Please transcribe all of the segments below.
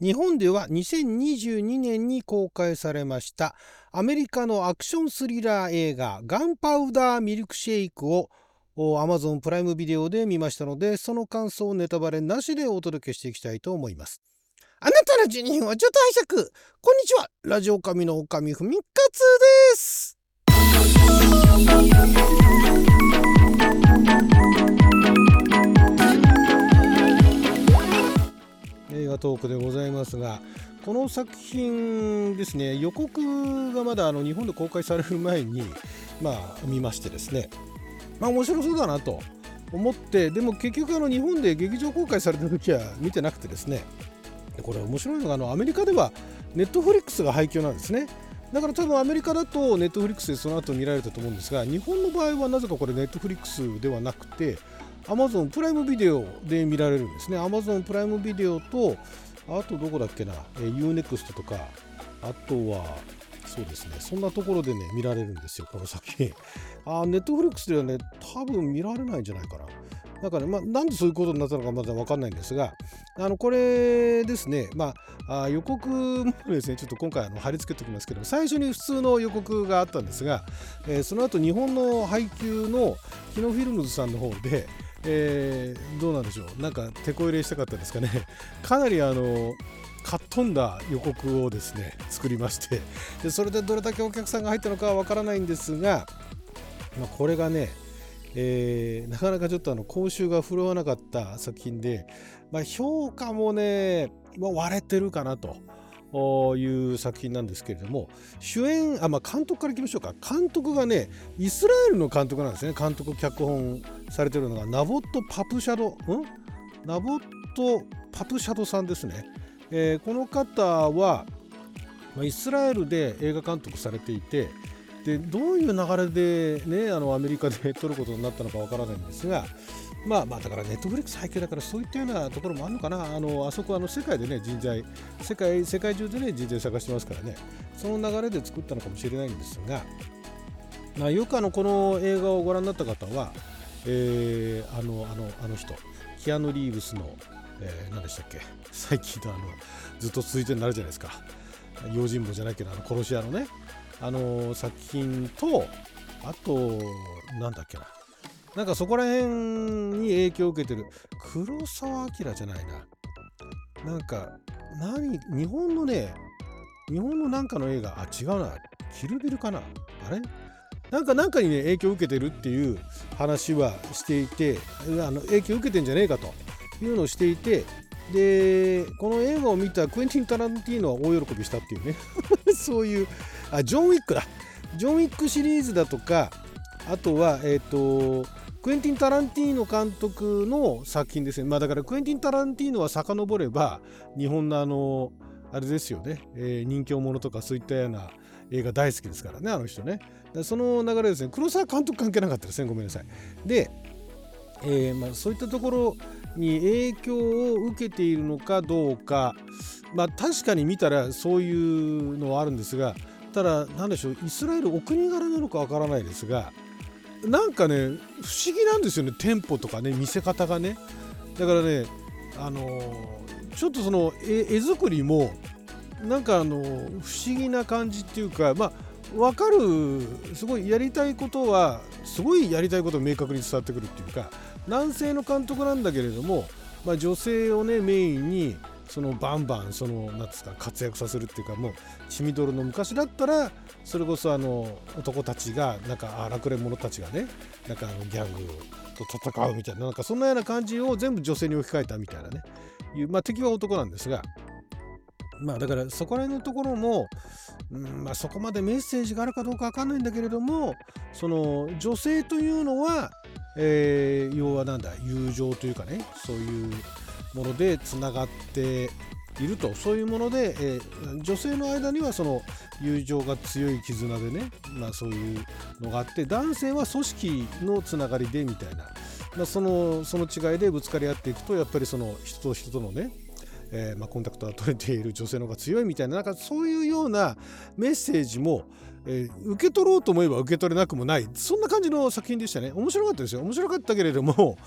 日本では2022年に公開されましたアメリカのアクションスリラー映画ガンパウダーミルクシェイクを Amazon プライムビデオで見ましたのでその感想をネタバレなしでお届けしていきたいと思います。あなたの12分をちょっと拝借。こんにちは。ラジオ神の神ふみかつです。映画トークでございます。がこの作品ですね予告がまだあの日本で公開される前にまあ見ましてですねまあ面白そうだなと思ってでも結局あの日本で劇場公開された時は見てなくてですねこれ面白いのがあのアメリカではネットフリックスが配給なんですね。だから多分アメリカだとネットフリックスでその後見られたと思うんですが日本の場合はなぜかこれネットフリックスではなくて Amazon プライムビデオで見られるんですね。Amazon プライムビデオとあとどこだっけな？え UNEXT とか。あとはそうですね。そんなところでね見られるんですよこの作品あネットフリックスではね多分見られないんじゃないかな。だから、まあ、なんでそういうことになったのかまだ分かんないんですが、あのこれですね、まあ、あ予告もですね、ちょっと今回あの貼り付けておきますけど、最初に普通の予告があったんですが、えー、その後日本の配給のキノフィルムズさんの方で、えー、どうなんでしょう、なんか手こ入れしたかったですかね、かなりあの、かっ飛んだ予告をですね作りまして。でそれでどれだけお客さんが入ったのかはわからないんですが、まあ、これがねえー、なかなかちょっとあの講習が振るわなかった作品で、まあ、評価もね、まあ、割れてるかなと。いう作品なんですけれども主演あ、まあ、監督からいきましょうか。監督がねイスラエルの監督なんですね。監督脚本。されてるのがナボット・パプシャドん？ナボット・パプシャドさんですね、えー、この方は、イスラエルで映画監督されていて、でどういう流れで、ね、あのアメリカで撮ることになったのかわからないんですが、まあ、まあだからネットフリックス背景だからそういったようなところもあるのかな。あのあそこはあの世界でね人材世界世界中でね人材探してますからね。その流れで作ったのかもしれないんですが、まあ、よくあのこの映画をご覧になった方は、えー、あのあのあの人。キアヌ・リーブスの、えー、何でしたっけ？最近のあのずっと続いてるのあるじゃないですか。用心棒じゃないけどあの殺し屋のね。あの作品とあとなんだっけな。なんかそこら辺に影響を受けてる。黒澤明じゃないな。なんか何日本のね日本のなんかの映画。あ違うな。キルビルかな。あれ？なんかなんかにね影響を受けてるっていう話はしていてあの影響を受けてんじゃねえかというのをしていてでこの映画を見たクエンティン・タランティーノは大喜びしたっていうね。そういうあジョン・ウィックだ。ジョン・ウィックシリーズだとかあとはえっ、ー、とクエンティン・タランティーノ監督の作品ですね。まあだからクエンティン・タランティーノは遡れば日本のあのあれですよね、えー、人形者とかそういったような映画大好きですからねあの人ね。その流れですね。黒沢監督関係なかったです。ねごめんなさい。で、えーまあ、そういったところに影響を受けているのかどうか。まあ確かに見たらそういうのはあるんですがただ何でしょう。イスラエルお国柄なのかわからないですがなんかね不思議なんですよね。店舗とかね見せ方がね。だからねあのちょっとその絵作りもなんかあの不思議な感じっていうかまあ分かるすごいやりたいことはすごいやりたいことを明確に伝わってくるっていうか男性の監督なんだけれども、まあ、女性をねメインにそのバンバンそのなんですか活躍させるっていうかもう血みどろの昔だったらそれこそあの男たちがなんか荒くれ者たちがねなんかあのギャングと戦うみたいななんかそんなような感じを全部女性に置き換えたみたいなねいうまあ敵は男なんですがまあだからそこら辺のところも、うんまあ、そこまでメッセージがあるかどうか分かんないんだけれどもその女性というのは、えー、要はなんだ友情というかねそういうものでつながっていると。そういうもので、えー、女性の間にはその友情が強い絆でね、まあ、そういうのがあって男性は組織のつながりでみたいな、まあ、そのその違いでぶつかり合っていくとやっぱりその人と人とのねえー、まあ、コンタクトが取れている女性の方が強いみたいななんかそういうようなメッセージも、えー、受け取ろうと思えば受け取れなくもない。そんな感じの作品でしたね。面白かったですよ。面白かったけれども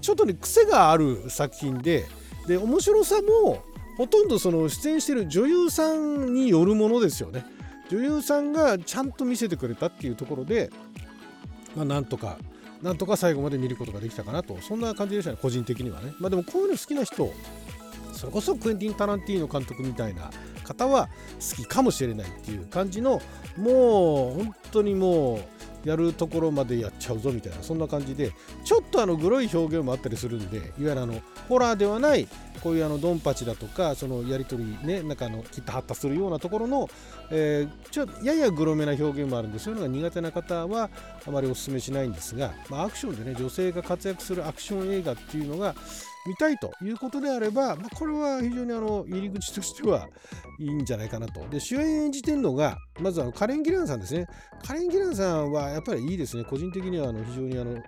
ちょっとね癖がある作品でで面白さもほとんどその出演してる女優さんによるものですよね。女優さんがちゃんと見せてくれたっていうところで、まあ、なんとかなんとか最後まで見ることができたかなと。そんな感じでしたね。個人的にはね。まあでもこういうの好きな人それこそクエンティン・タランティーノ監督みたいな方は好きかもしれないっていう感じのもう本当にもうやるところまでやっちゃうぞみたいなそんな感じでちょっとあのグロい表現もあったりするんでいわゆるあのホラーではないこういうあのドンパチだとかそのやり取りねなんかあの切ったはったするようなところの、えー、ちょややグロめな表現もあるんでそういうのが苦手な方はあまりお勧めしないんですが、まあ、アクションでね女性が活躍するアクション映画っていうのが見たいということであれば、まあ、これは非常にあの入り口としてはいいんじゃないかなと。で主演演じてるのがまずあのカレン・ギランさんですね。カレン・ギランさんはやっぱりいいですね。個人的にはあの非常にあの、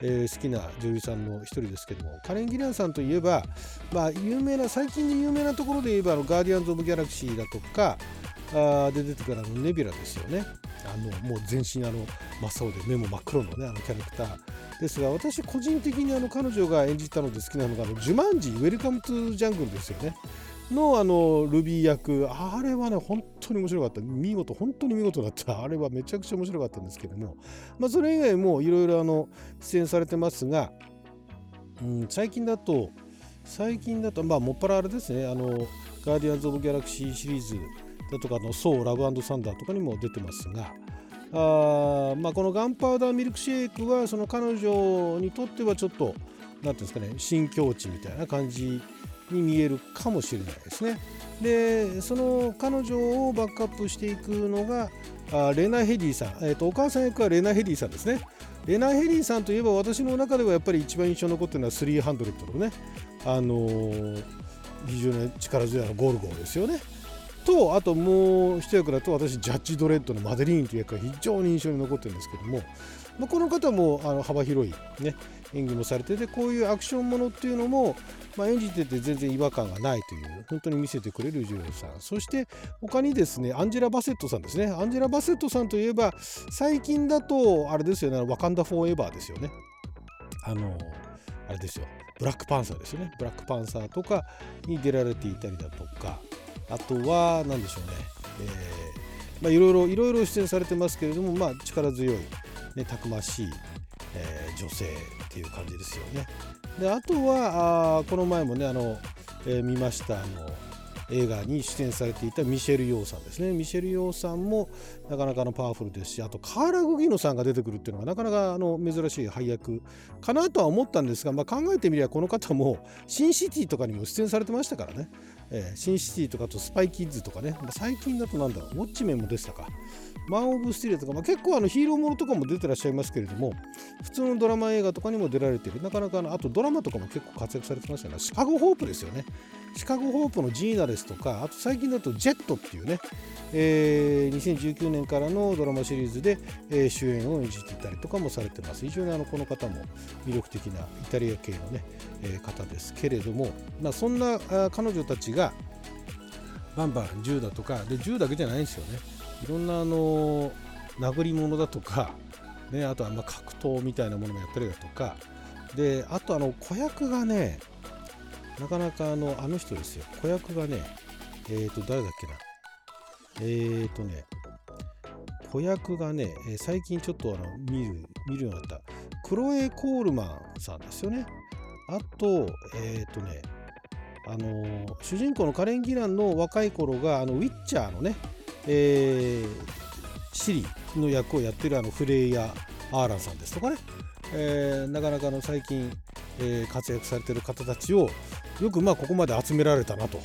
えー、好きな女優さんの一人ですけどもカレン・ギランさんといえば、まあ、有名な最近で有名なところで言えばあのガーディアンズ・オブ・ギャラクシーだとかで出てからのネビュラですよね。あのもう全身あの真っ青で目も真っ黒のねあのキャラクターですが私個人的にあの彼女が演じたので好きなのがあのジュマンジウェルカムトゥジャングルですよね。のあのルビー役あれはね本当に面白かった。見事本当に見事だった。あれはめちゃくちゃ面白かったんですけども。まあそれ以外もいろいろあの出演されてますが、うん、最近だと最近だとまあもっぱらあれですね。あのガーディアンズ・オブ・ギャラクシーシリーズだとかのソー・ラブサンダーとかにも出てますがあまあ、このガンパウダーミルクシェイクはその彼女にとってはちょっと何ていうんですかね新境地みたいな感じに見えるかもしれないですね。でその彼女をバックアップしていくのがあレナ・ヘディさん、えーと、お母さん役はレナ・ヘディさんですね。レナ・ヘディさんといえば私の中ではやっぱり一番印象に残ってるのは300のね、あのー、非常に力強いのゴルゴですよね。とあともう一役だと私ジャッジ・ドレッドのマデリーンという役が非常に印象に残ってるんですけども、まあ、この方もあの幅広い、ね、演技もされててこういうアクションものっていうのも、まあ、演じてて全然違和感がないという本当に見せてくれる女優さん。そして他にですねアンジェラ・バセットさんですね。アンジェラ・バセットさんといえば最近だとあれですよねワカンダ・フォーエバーですよね。あのあれですよ。ブラックパンサーですよね。ブラックパンサーとかに出られていたりだとか。あとは何でしょうね、えーまあ、いろいろいろいろ出演されてますけれども、まあ、力強い、ね、たくましい、えー、女性っていう感じですよね。であとはあこの前もねあの、えー、見ましたあの映画に出演されていたミシェル・ヨーさんですね。ミシェル・ヨーさんもなかなかのパワフルですしあとカーラ・グギノさんが出てくるっていうのがなかなかあの珍しい配役かなとは思ったんですが、まあ、考えてみればこの方もシンシティとかにも出演されてましたからね。えー、シンシティとかとスパイキッズとかね、まあ、最近だとなんだろう、ウォッチメンもでしたか、マン・オブ・スティレとか、まあ、結構あのヒーローものとかも出てらっしゃいますけれども、普通のドラマ映画とかにも出られてる、なかなかあのあとドラマとかも結構活躍されてましたね、シカゴ・ホープですよね。シカゴ・ホープのジーナですとか、あと最近だとジェットっていうね、えー、2019年からのドラマシリーズで、えー、主演を演じていたりとかもされてます。非常にあのこの方も魅力的なイタリア系のね、方ですけれども、まあ、そんな彼女たちがバンバン銃だとかで銃だけじゃないんですよね。いろんなあの殴り物だとか、ね、あとはま格闘みたいなものもやったりだとかであとあの子役がねなかなかあのあの人ですよ。子役がねえっ、ー、と誰だっけな。えっ、ー、とね子役がねえ最近ちょっとあの見る見るようになった。クロエ・コールマンさんですよね。あとえっ、ー、とねあの主人公のカレン・ギランの若い頃があのウィッチャーのね、えー、シリの役をやってるあのフレイヤー・アーランさんですとかね、えー、なかなかの最近、えー、活躍されてる方たちをよくまあここまで集められたなと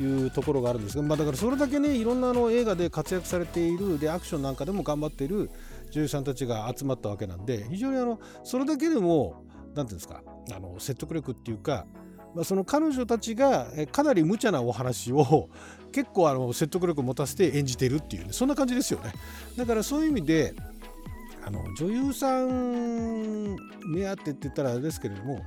いうところがあるんですが、まあ、だからそれだけねいろんなあの映画で活躍されているでアクションなんかでも頑張っている女優さんたちが集まったわけなんで非常にあのそれだけでもていうんですか？あの説得力っていうかまあ、その彼女たちがかなり無茶なお話を結構あの説得力を持たせて演じてるっていうねそんな感じですよねだからそういう意味であの女優さん目当てって言ったらあれですけれども、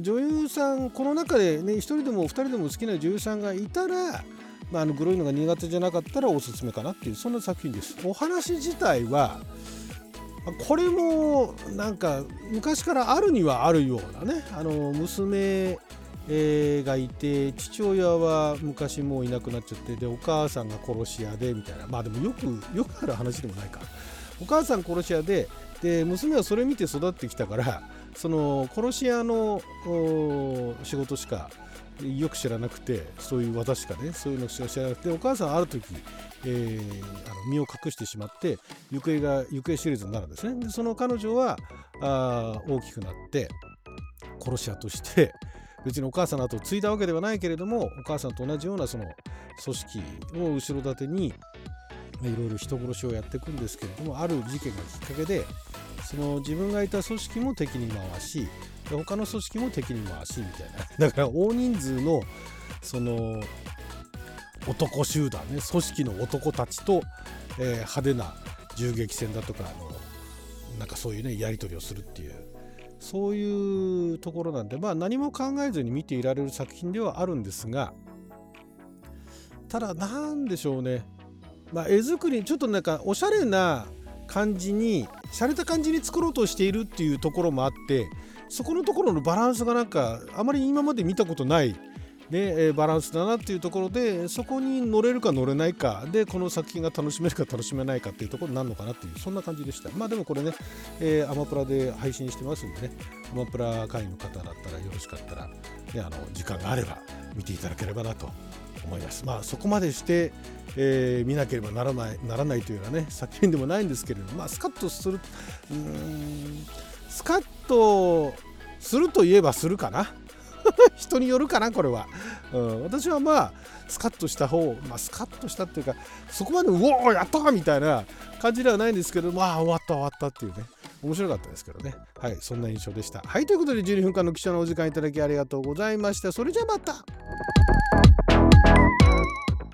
女優さんこの中でね1人でも2人でも好きな女優さんがいたらまあ、あのグロいのが苦手じゃなかったらおすすめかなっていうそんな作品です。お話自体はこれもなんか昔からあるにはあるようなねあの娘、がいて父親は昔もういなくなっちゃってでお母さんが殺し屋でみたいな。まあでもよくよくある話でもないか。お母さん殺し屋でで娘はそれ見て育ってきたからその殺し屋の仕事しかよく知らなくてそういう私かねそういうのしか知らなくてお母さんある時、えー、あの身を隠してしまって行方が行方知れずになるんですね。でその彼女はあ大きくなって殺し屋として別にお母さんの後を継いだわけではないけれどもお母さんと同じようなその組織を後ろ盾にいろいろ人殺しをやっていくんですけれどもある事件がきっかけでその自分がいた組織も敵に回し他の組織も敵に回しみたいな。だから大人数のその男集団ね組織の男たちと、えー、派手な銃撃戦だとかあのなんかそういうねやり取りをするっていうそういうところなんでまあ何も考えずに見ていられる作品ではあるんですがただ何でしょうね。まあ絵作りちょっとなんかおしゃれな感じに洒落た感じに作ろうとしているっていうところもあってそこのところのバランスがなんかあまり今まで見たことないで、えバランスだなっていうところでそこに乗れるか乗れないかでこの作品が楽しめるか楽しめないかっていうところになるのかなっていうそんな感じでした。まあでもこれね、えー、アマプラで配信してますんでねアマプラ会員の方だったらよろしかったら、ね、あの時間があれば見ていただければなと思います。まあそこまでして、えー、見なければならないならないというようなね作品でもないんですけれどもまあスカッとするうんスカッとするといえばするかな。人によるかなこれは、うん、私はまあスカッとした方、まあ、スカッとしたっていうかそこまでうおーやったみたいな感じではないんですけどまあ終わった終わったっていうね面白かったですけどね。はいそんな印象でした。はいということで12分間の貴重なお時間いただきありがとうございました。それじゃあまた。